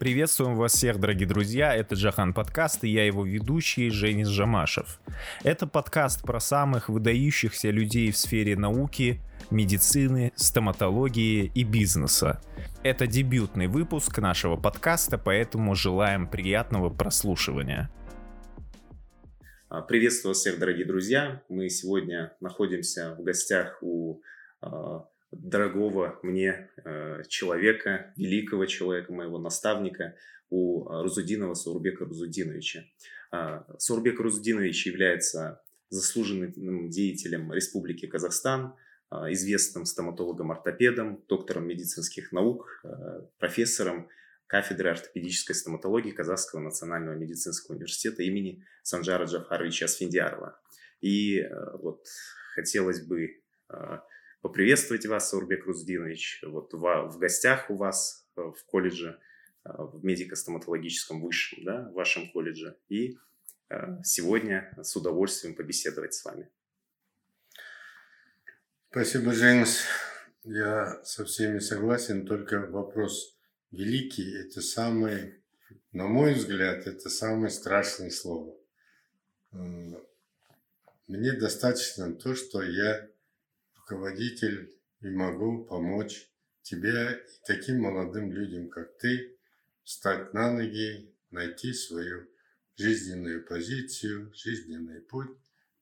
Приветствуем вас всех, дорогие друзья. Это Джахан подкаст, и я его ведущий Женис Жамашев. Это подкаст про самых выдающихся людей в сфере науки, медицины, стоматологии и бизнеса. Это дебютный выпуск нашего подкаста, поэтому желаем приятного прослушивания. А, приветствую всех, дорогие друзья. Мы сегодня находимся в гостях у а, дорогого мне э, человека, великого человека, моего наставника, у Рузудинова Саурбека Рузудиновича. Э, Саурбек Рузудинович является заслуженным деятелем Республики Казахстан, э, известным стоматологом-ортопедом, доктором медицинских наук, э, профессором кафедры ортопедической стоматологии Казахского национального медицинского университета имени Санжара Джафаровича Асфендиарова. И э, вот хотелось бы э, поприветствовать вас, Урбек Руздинович, вот в, гостях у вас э, в колледже, э, в медико-стоматологическом высшем, да, в вашем колледже. И э, сегодня с удовольствием побеседовать с вами. Спасибо, Женис. Я со всеми согласен, только вопрос великий – это самый, на мой взгляд, это самое страшное слово. Мне достаточно то, что я руководитель и могу помочь тебе и таким молодым людям, как ты, встать на ноги, найти свою жизненную позицию, жизненный путь.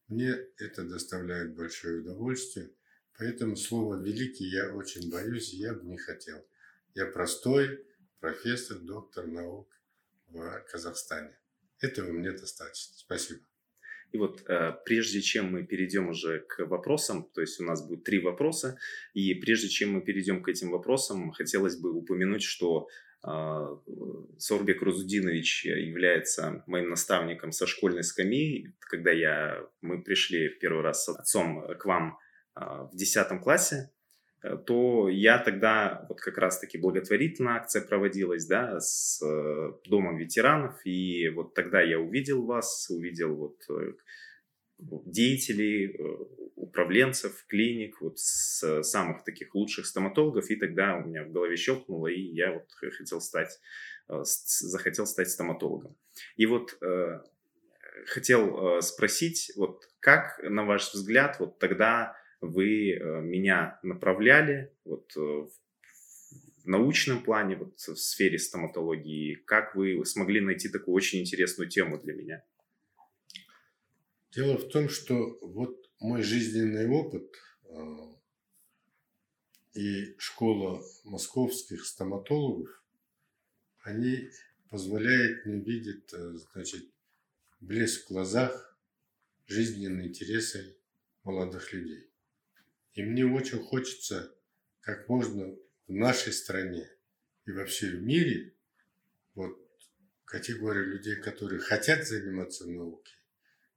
Мне это доставляет большое удовольствие, поэтому слово «великий» я очень боюсь, я бы не хотел. Я простой профессор, доктор наук в Казахстане. Этого мне достаточно. Спасибо. И вот э, прежде чем мы перейдем уже к вопросам, то есть у нас будет три вопроса, и прежде чем мы перейдем к этим вопросам, хотелось бы упомянуть, что э, Сорбек Рузудинович является моим наставником со школьной скамьи. Когда я, мы пришли первый раз с отцом к вам э, в 10 классе, то я тогда, вот как раз-таки благотворительная акция проводилась, да, с э, Домом ветеранов, и вот тогда я увидел вас, увидел вот э, деятелей, управленцев, клиник, вот с самых таких лучших стоматологов, и тогда у меня в голове щелкнуло, и я вот хотел стать, захотел стать стоматологом. И вот хотел спросить, вот как, на ваш взгляд, вот тогда вы э, меня направляли вот э, в научном плане, вот в сфере стоматологии, как вы смогли найти такую очень интересную тему для меня? Дело в том, что вот мой жизненный опыт э, и школа московских стоматологов, они позволяют мне видеть, значит, блеск в глазах, жизненные интересы молодых людей. И мне очень хочется как можно в нашей стране и вообще в мире вот категория людей, которые хотят заниматься наукой,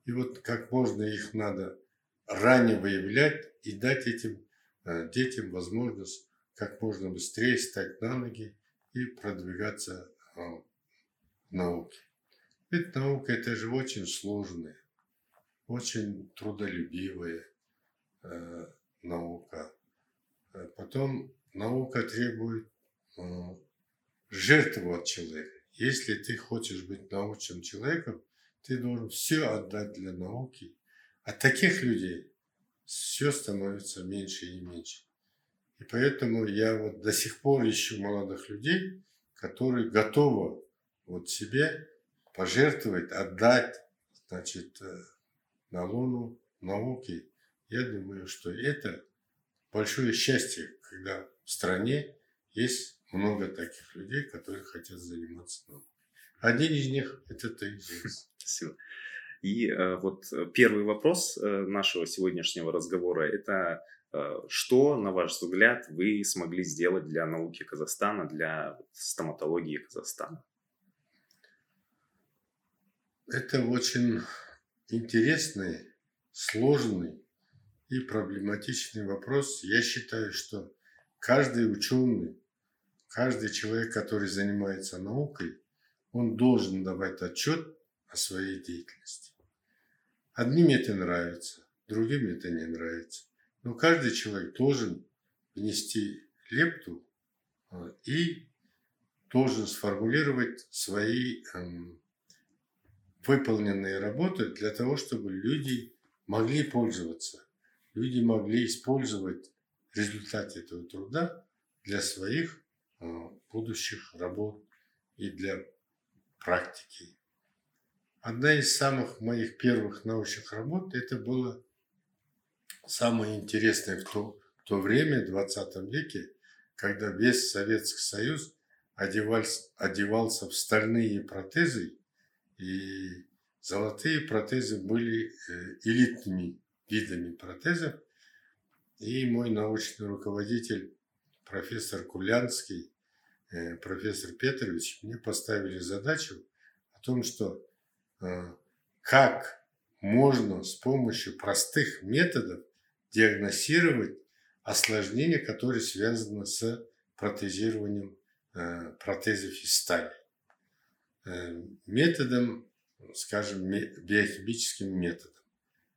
и вот как можно их надо ранее выявлять и дать этим э, детям возможность как можно быстрее стать на ноги и продвигаться э, в науке. Ведь наука это же очень сложная, очень трудолюбивая, э, потом наука требует э, жертву от человека. Если ты хочешь быть научным человеком, ты должен все отдать для науки. А таких людей все становится меньше и меньше. И поэтому я вот до сих пор ищу молодых людей, которые готовы вот себе пожертвовать, отдать, значит, э, на луну науки я думаю, что это большое счастье, когда в стране есть много таких людей, которые хотят заниматься наукой. Один из них – это ты, Спасибо. И э, вот первый вопрос э, нашего сегодняшнего разговора – это э, что, на ваш взгляд, вы смогли сделать для науки Казахстана, для стоматологии Казахстана? Это очень интересный, сложный и проблематичный вопрос. Я считаю, что каждый ученый, каждый человек, который занимается наукой, он должен давать отчет о своей деятельности. Одним это нравится, другим это не нравится. Но каждый человек должен внести лепту а, и должен сформулировать свои эм, выполненные работы для того, чтобы люди могли пользоваться, люди могли использовать результаты этого труда для своих э, будущих работ и для практики. Одна из самых моих первых научных работ это было самое интересное в то, в то время, в 20 веке, когда весь Советский Союз одевался, одевался в стальные протезы, и золотые протезы были э, элитными видами протезов. И мой научный руководитель, профессор Кулянский, э, профессор Петрович, мне поставили задачу о том, что э, как можно с помощью простых методов диагностировать осложнения, которые связаны с протезированием э, протезов из стали. Методом, скажем, биохимическим методом.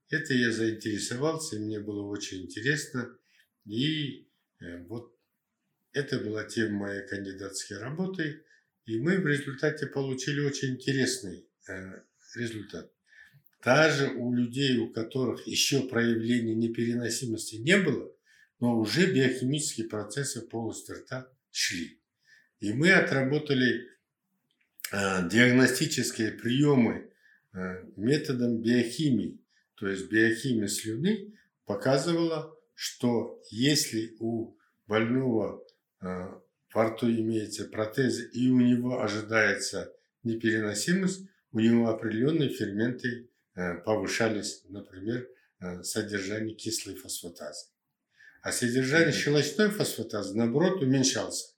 Это я заинтересовался, мне было очень интересно. И э, вот это была тема моей кандидатской работы. И мы в результате получили очень интересный э, результат. Даже у людей, у которых еще проявления непереносимости не было, но уже биохимические процессы полости рта шли. И мы отработали э, диагностические приемы методом биохимии то есть биохимия слюны, показывала, что если у больного э, во рту имеется протез и у него ожидается непереносимость, у него определенные ферменты э, повышались, например, э, содержание кислой фосфатазы. А содержание щелочной фосфатазы, наоборот, уменьшался.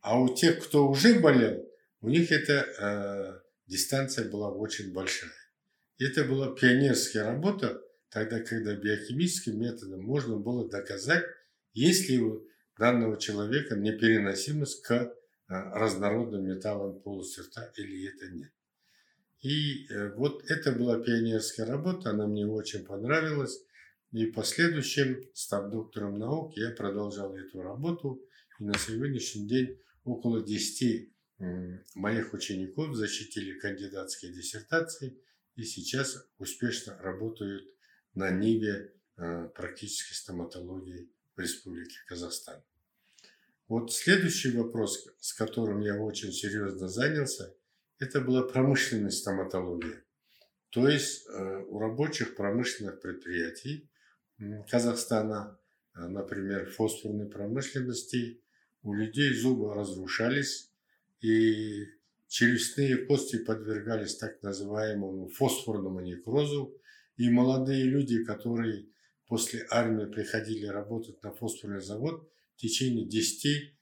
А у тех, кто уже болел, у них эта э, дистанция была очень большая. Это была пионерская работа, тогда, когда биохимическим методом можно было доказать, есть ли у данного человека непереносимость к э, разнородным металлам полости рта или это нет. И э, вот это была пионерская работа, она мне очень понравилась. И в последующем, став доктором наук, я продолжал эту работу. И на сегодняшний день около 10 моих учеников защитили кандидатские диссертации – и сейчас успешно работают на Ниве э, практической стоматологии в Республике Казахстан. Вот следующий вопрос, с которым я очень серьезно занялся, это была промышленная стоматология. То есть э, у рабочих промышленных предприятий Казахстана, э, например, фосфорной промышленности, у людей зубы разрушались, и челюстные кости подвергались так называемому фосфорному некрозу, и молодые люди, которые после армии приходили работать на фосфорный завод, в течение 10-15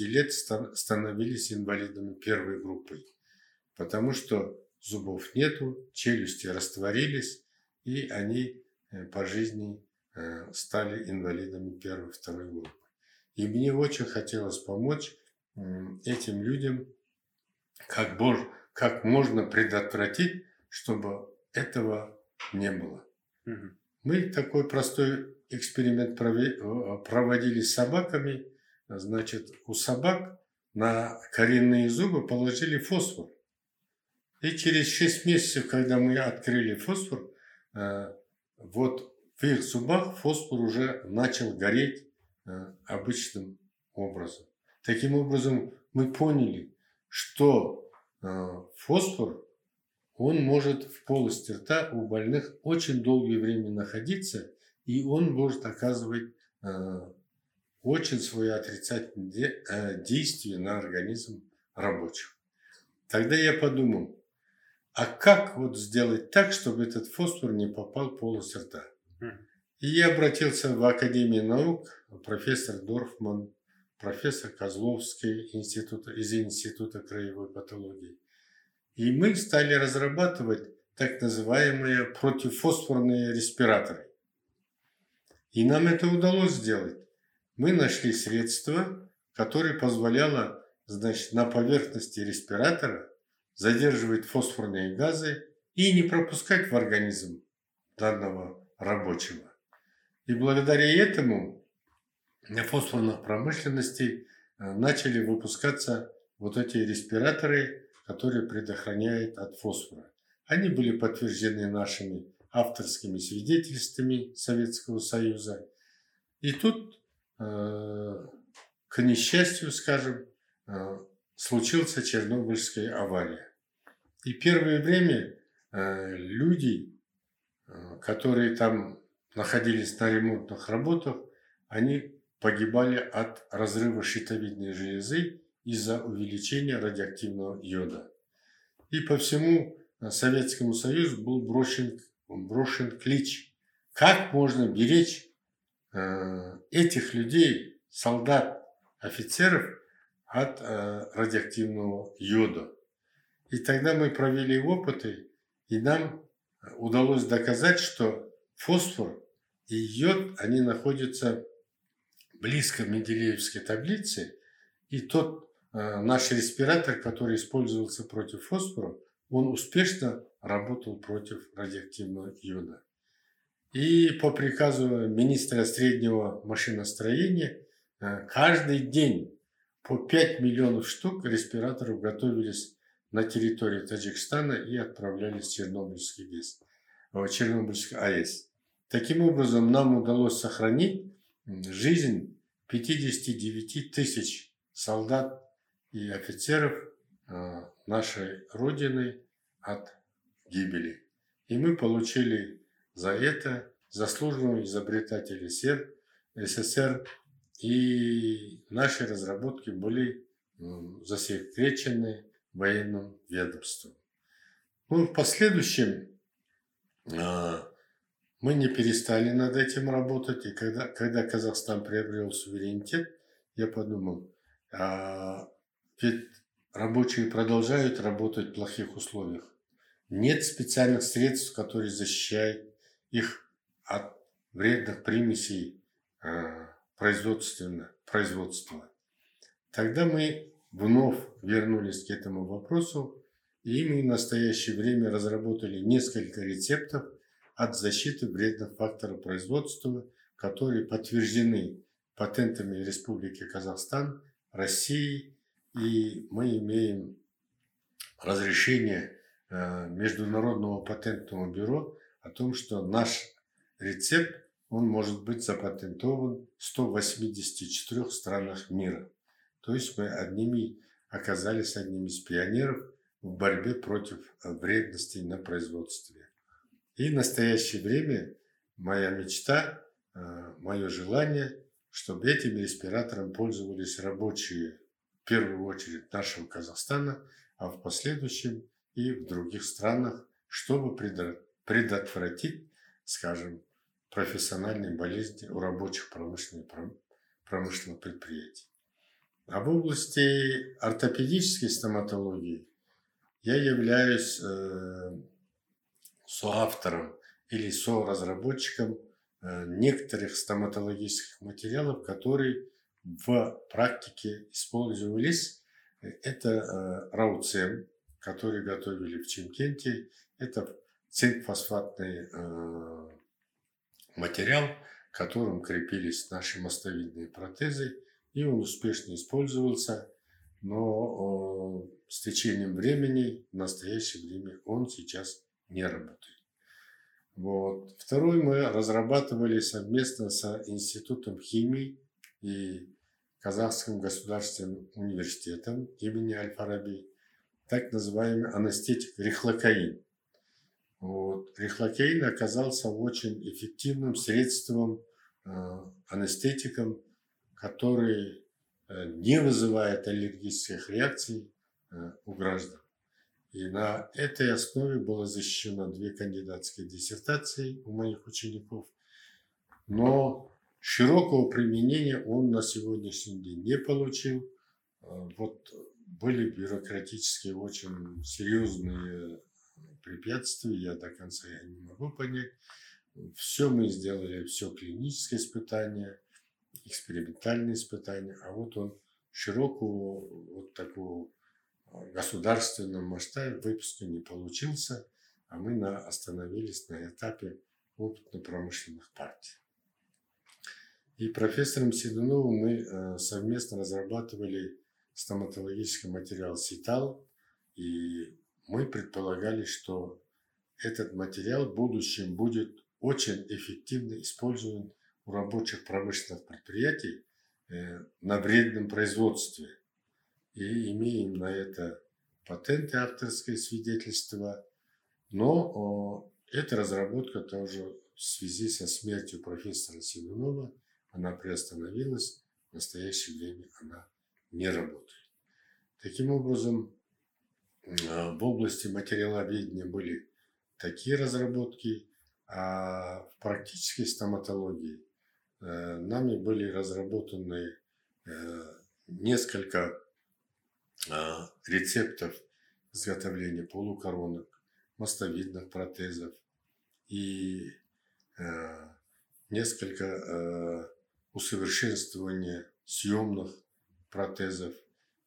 лет становились инвалидами первой группы, потому что зубов нету, челюсти растворились, и они э, по жизни э, стали инвалидами первой, второй группы. И мне очень хотелось помочь этим людям как, бож, как можно предотвратить, чтобы этого не было. Угу. Мы такой простой эксперимент проводили с собаками. Значит, у собак на коренные зубы положили фосфор. И через 6 месяцев, когда мы открыли фосфор, э, вот в их зубах фосфор уже начал гореть э, обычным образом. Таким образом, мы поняли, что э, фосфор, он может в полости рта у больных очень долгое время находиться, и он может оказывать э, очень свое отрицательное э, действие на организм рабочих. Тогда я подумал, а как вот сделать так, чтобы этот фосфор не попал в полость рта? Хм. И я обратился в Академию наук, профессор Дорфман профессор Козловский института, из Института краевой патологии. И мы стали разрабатывать так называемые противофосфорные респираторы. И нам это удалось сделать. Мы нашли средство, которое позволяло значит, на поверхности респиратора задерживать фосфорные газы и не пропускать в организм данного рабочего. И благодаря этому фосфорных промышленностей э, начали выпускаться вот эти респираторы, которые предохраняют от фосфора. Они были подтверждены нашими авторскими свидетельствами Советского Союза. И тут, э, к несчастью, скажем, э, случился Чернобыльская авария. И первое время люди, которые там находились на ремонтных работах, они погибали от разрыва щитовидной железы из-за увеличения радиоактивного йода. И по всему Советскому Союзу был брошен, брошен клич, как можно беречь э, этих людей, солдат, офицеров от э, радиоактивного йода. И тогда мы провели опыты, и нам удалось доказать, что фосфор и йод, они находятся близко к Менделеевской таблице, и тот э, наш респиратор, который использовался против фосфора, он успешно работал против радиоактивного йода. И по приказу министра среднего машиностроения э, каждый день по 5 миллионов штук респираторов готовились на территории Таджикистана и отправлялись в Чернобыльский ГЭС, в Чернобыльский АЭС. Таким образом, нам удалось сохранить жизнь 59 тысяч солдат и офицеров э, нашей Родины от гибели. И мы получили за это заслуженного изобретателя СССР, и наши разработки были засекречены военным ведомством. Ну, в последующем э, мы не перестали над этим работать, и когда, когда Казахстан приобрел суверенитет, я подумал, а, ведь рабочие продолжают работать в плохих условиях. Нет специальных средств, которые защищают их от вредных примесей а, производства. Тогда мы вновь вернулись к этому вопросу, и мы в настоящее время разработали несколько рецептов – от защиты вредных факторов производства, которые подтверждены патентами Республики Казахстан, России, и мы имеем разрешение э, Международного патентного бюро о том, что наш рецепт он может быть запатентован в 184 странах мира. То есть мы одними оказались одними из пионеров в борьбе против вредностей на производстве. И в настоящее время моя мечта, э, мое желание, чтобы этим респиратором пользовались рабочие, в первую очередь нашего Казахстана, а в последующем и в других странах, чтобы предотвратить, скажем, профессиональные болезни у рабочих промышленных, промышленных предприятий. А в области ортопедической стоматологии я являюсь э, соавтором или соразработчиком э, некоторых стоматологических материалов, которые в практике использовались. Это э, рауцем, который готовили в Чемкенте. Это цинк-фосфатный э, материал, которым крепились наши мостовидные протезы, и он успешно использовался, но с течением времени, в настоящее время он сейчас не работает. Вот. Второй мы разрабатывали совместно с Институтом химии и Казахским государственным университетом имени Аль-Фараби так называемый анестетик рихлокаин. Вот. Рихлокаин оказался очень эффективным средством, э, анестетиком, который э, не вызывает аллергических реакций э, у граждан. И на этой основе было защищено две кандидатские диссертации у моих учеников. Но широкого применения он на сегодняшний день не получил. А, вот были бюрократические очень серьезные препятствия, я до конца я не могу понять. Все мы сделали, все клиническое испытание, экспериментальные испытания, а вот он широкого вот такого государственном масштабе выпуска не получился, а мы на, остановились на этапе опытно-промышленных партий. И профессором Седуновым мы э, совместно разрабатывали стоматологический материал Ситал, и мы предполагали, что этот материал в будущем будет очень эффективно использован у рабочих промышленных предприятий э, на вредном производстве. И имеем на это патенты, авторское свидетельство. Но эта разработка тоже в связи со смертью профессора Симонова, она приостановилась. В настоящее время она не работает. Таким образом, э, в области материаловедения были такие разработки, а в практической стоматологии э, нами были разработаны э, несколько рецептов изготовления полукоронок, мостовидных протезов и несколько усовершенствования съемных протезов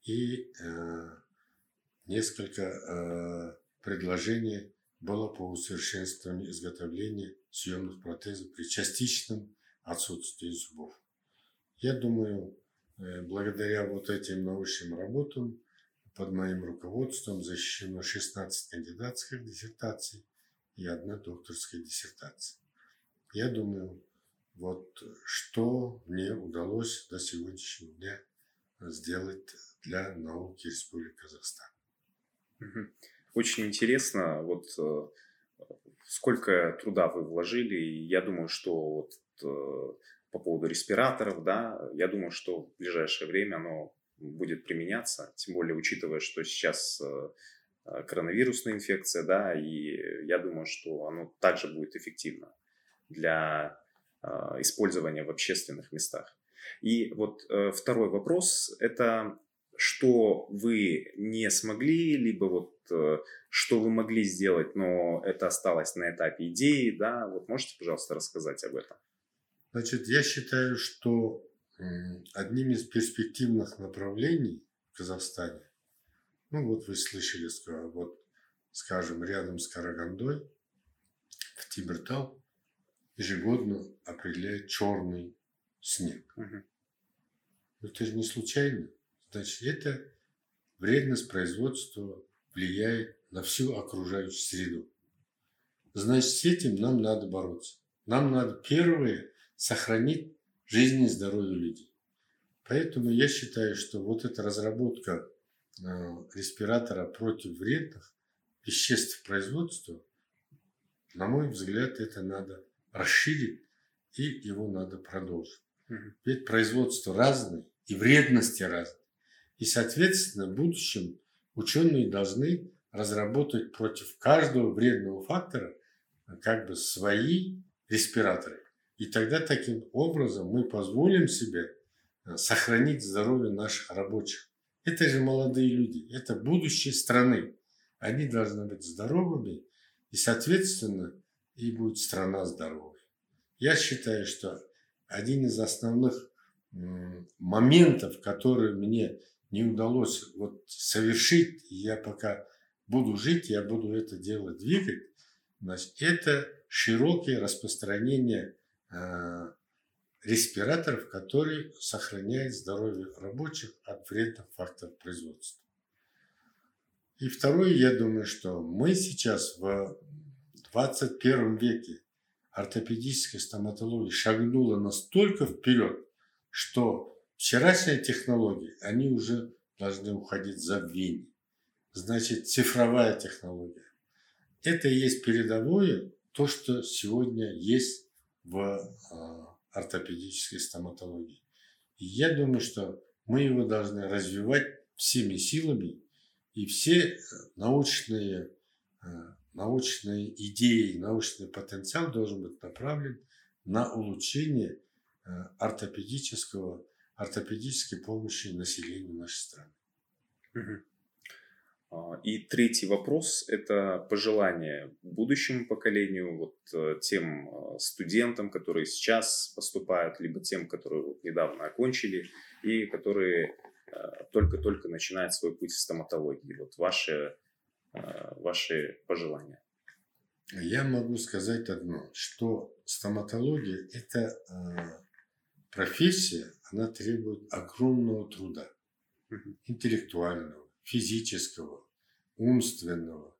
и э, несколько э, предложений было по усовершенствованию изготовления съемных протезов при частичном отсутствии зубов. Я думаю, э, благодаря вот этим научным работам под моим руководством защищено 16 кандидатских диссертаций и одна докторская диссертация. Я думаю, вот что мне удалось до сегодняшнего дня сделать для науки Республики Казахстан. Очень интересно, вот э, сколько труда вы вложили, и я думаю, что вот э, по поводу респираторов, да, я думаю, что в ближайшее время оно будет применяться, тем более учитывая, что сейчас э, коронавирусная инфекция, да, и я думаю, что оно также будет эффективно для использования в общественных местах. И вот второй вопрос – это что вы не смогли, либо вот э, что вы могли сделать, но это осталось на этапе идеи, да, вот можете, пожалуйста, рассказать об этом? Значит, я считаю, что одним из перспективных направлений в Казахстане, ну вот вы слышали, вот, скажем, рядом с Карагандой, в Тибертал ежегодно определяет черный снег. Угу. Это же не случайно. Значит, это вредность производства влияет на всю окружающую среду. Значит, с этим нам надо бороться. Нам надо первое сохранить жизнь и здоровье людей. Поэтому я считаю, что вот эта разработка э, респиратора против вредных веществ производства, на мой взгляд, это надо расширить и его надо продолжить. Ведь производство разное и вредности разные. И, соответственно, в будущем ученые должны разработать против каждого вредного фактора как бы свои респираторы. И тогда таким образом мы позволим себе э, сохранить здоровье наших рабочих. Это же молодые люди, это будущее страны. Они должны быть здоровыми, и, соответственно, и будет страна здоровой. Я считаю, что один из основных моментов, которые мне не удалось вот совершить, я пока буду жить, я буду это дело двигать, значит, это широкое распространение респираторов, которые сохраняют здоровье рабочих от вредных факторов производства. И второе, я думаю, что мы сейчас в 21 веке ортопедическая стоматология шагнула настолько вперед, что Вчерашние технологии, они уже должны уходить в забвение. Значит, цифровая технология. Это и есть передовое, то, что сегодня есть в а, ортопедической стоматологии. И я думаю, что мы его должны развивать всеми силами, и все э, научные, э, научные идеи, научный потенциал должен быть направлен на улучшение э, ортопедического ортопедической помощи населению нашей страны. А, и третий вопрос – это пожелание будущему поколению, вот э, тем э, студентам, которые сейчас поступают, либо тем, которые вот недавно окончили и которые э, только-только начинают свой путь в стоматологии. Вот ваши, ваши пожелания. Я могу сказать одно, что стоматология – это профессия, она требует огромного труда. интеллектуального, физического, умственного,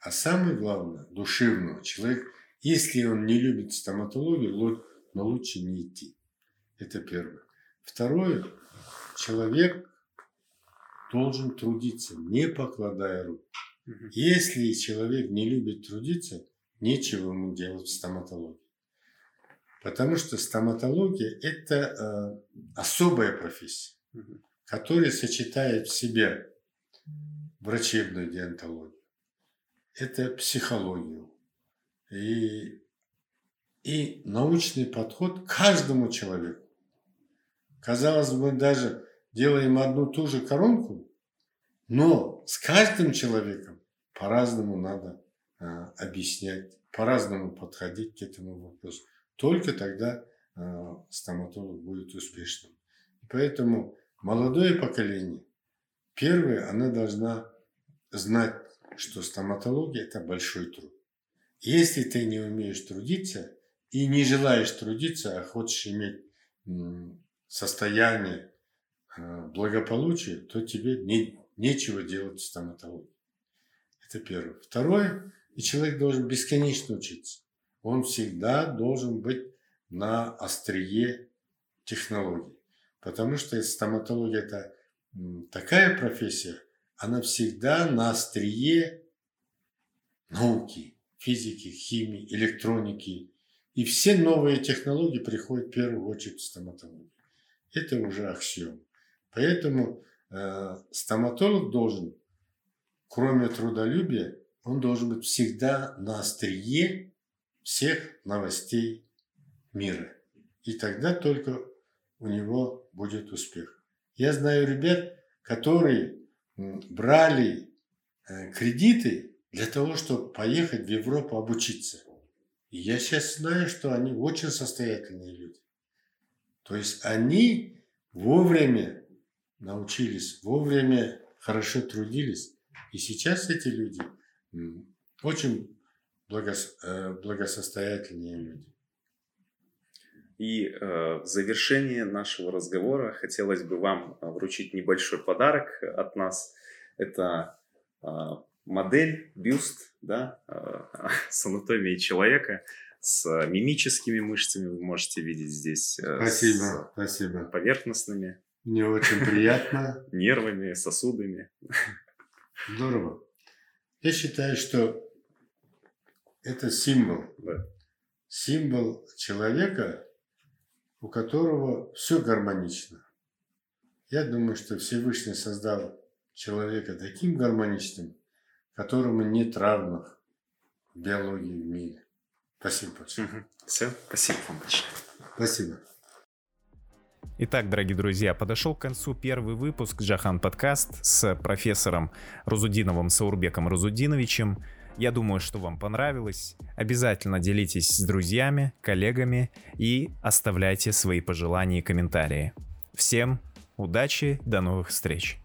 а самое главное, душевного. Человек, если он не любит стоматологию, но лучше не идти. Это первое. Второе, человек должен трудиться, не покладая рук. Если человек не любит трудиться, нечего ему делать в стоматологии. Потому что стоматология – это э, особая профессия, которая сочетает в себе врачебную диантологию, это психологию и, и научный подход каждому человеку. Казалось бы, даже делаем одну ту же коронку, но с каждым человеком по-разному надо а, объяснять, по-разному подходить к этому вопросу. Только тогда а, стоматолог будет успешным. поэтому молодое поколение, первое, она должна знать, что стоматология – это большой труд. Если ты не умеешь трудиться и не желаешь трудиться, а хочешь иметь состояние а, благополучия, то тебе не, нечего делать в стоматологии. Это первое. Второе, и человек должен бесконечно учиться. Он всегда должен быть на острие технологий. Потому что стоматология – это такая профессия, она всегда на острие науки, физики, химии, электроники. И все новые технологии приходят в первую очередь в стоматологию. Это уже аксиом. Поэтому э, стоматолог должен, кроме трудолюбия, он должен быть всегда на острие всех новостей мира. И тогда только у него будет успех. Я знаю ребят, которые брали э, кредиты для того, чтобы поехать в Европу обучиться. И я сейчас знаю, что они очень состоятельные люди. То есть они вовремя научились, вовремя хорошо трудились. И сейчас эти люди очень э, благосостоятельные люди. И э, в завершение нашего разговора хотелось бы вам э, вручить небольшой подарок от нас. Это э, модель, бюст да, э, с анатомией человека, с мимическими мышцами вы можете видеть здесь. Э, спасибо, спасибо. Поверхностными. Мне очень приятно. Нервами, сосудами. Здорово. Я считаю, что это символ. Да. Символ человека, у которого все гармонично. Я думаю, что Всевышний создал человека таким гармоничным, которому нет равных в биологии в мире. Спасибо большое. Угу. Все, спасибо вам большое. Спасибо. Итак, дорогие друзья, подошел к концу первый выпуск Джахан подкаст с профессором Рузудиновым Саурбеком Рузудиновичем. Я думаю, что вам понравилось. Обязательно делитесь с друзьями, коллегами и оставляйте свои пожелания и комментарии. Всем удачи, до новых встреч!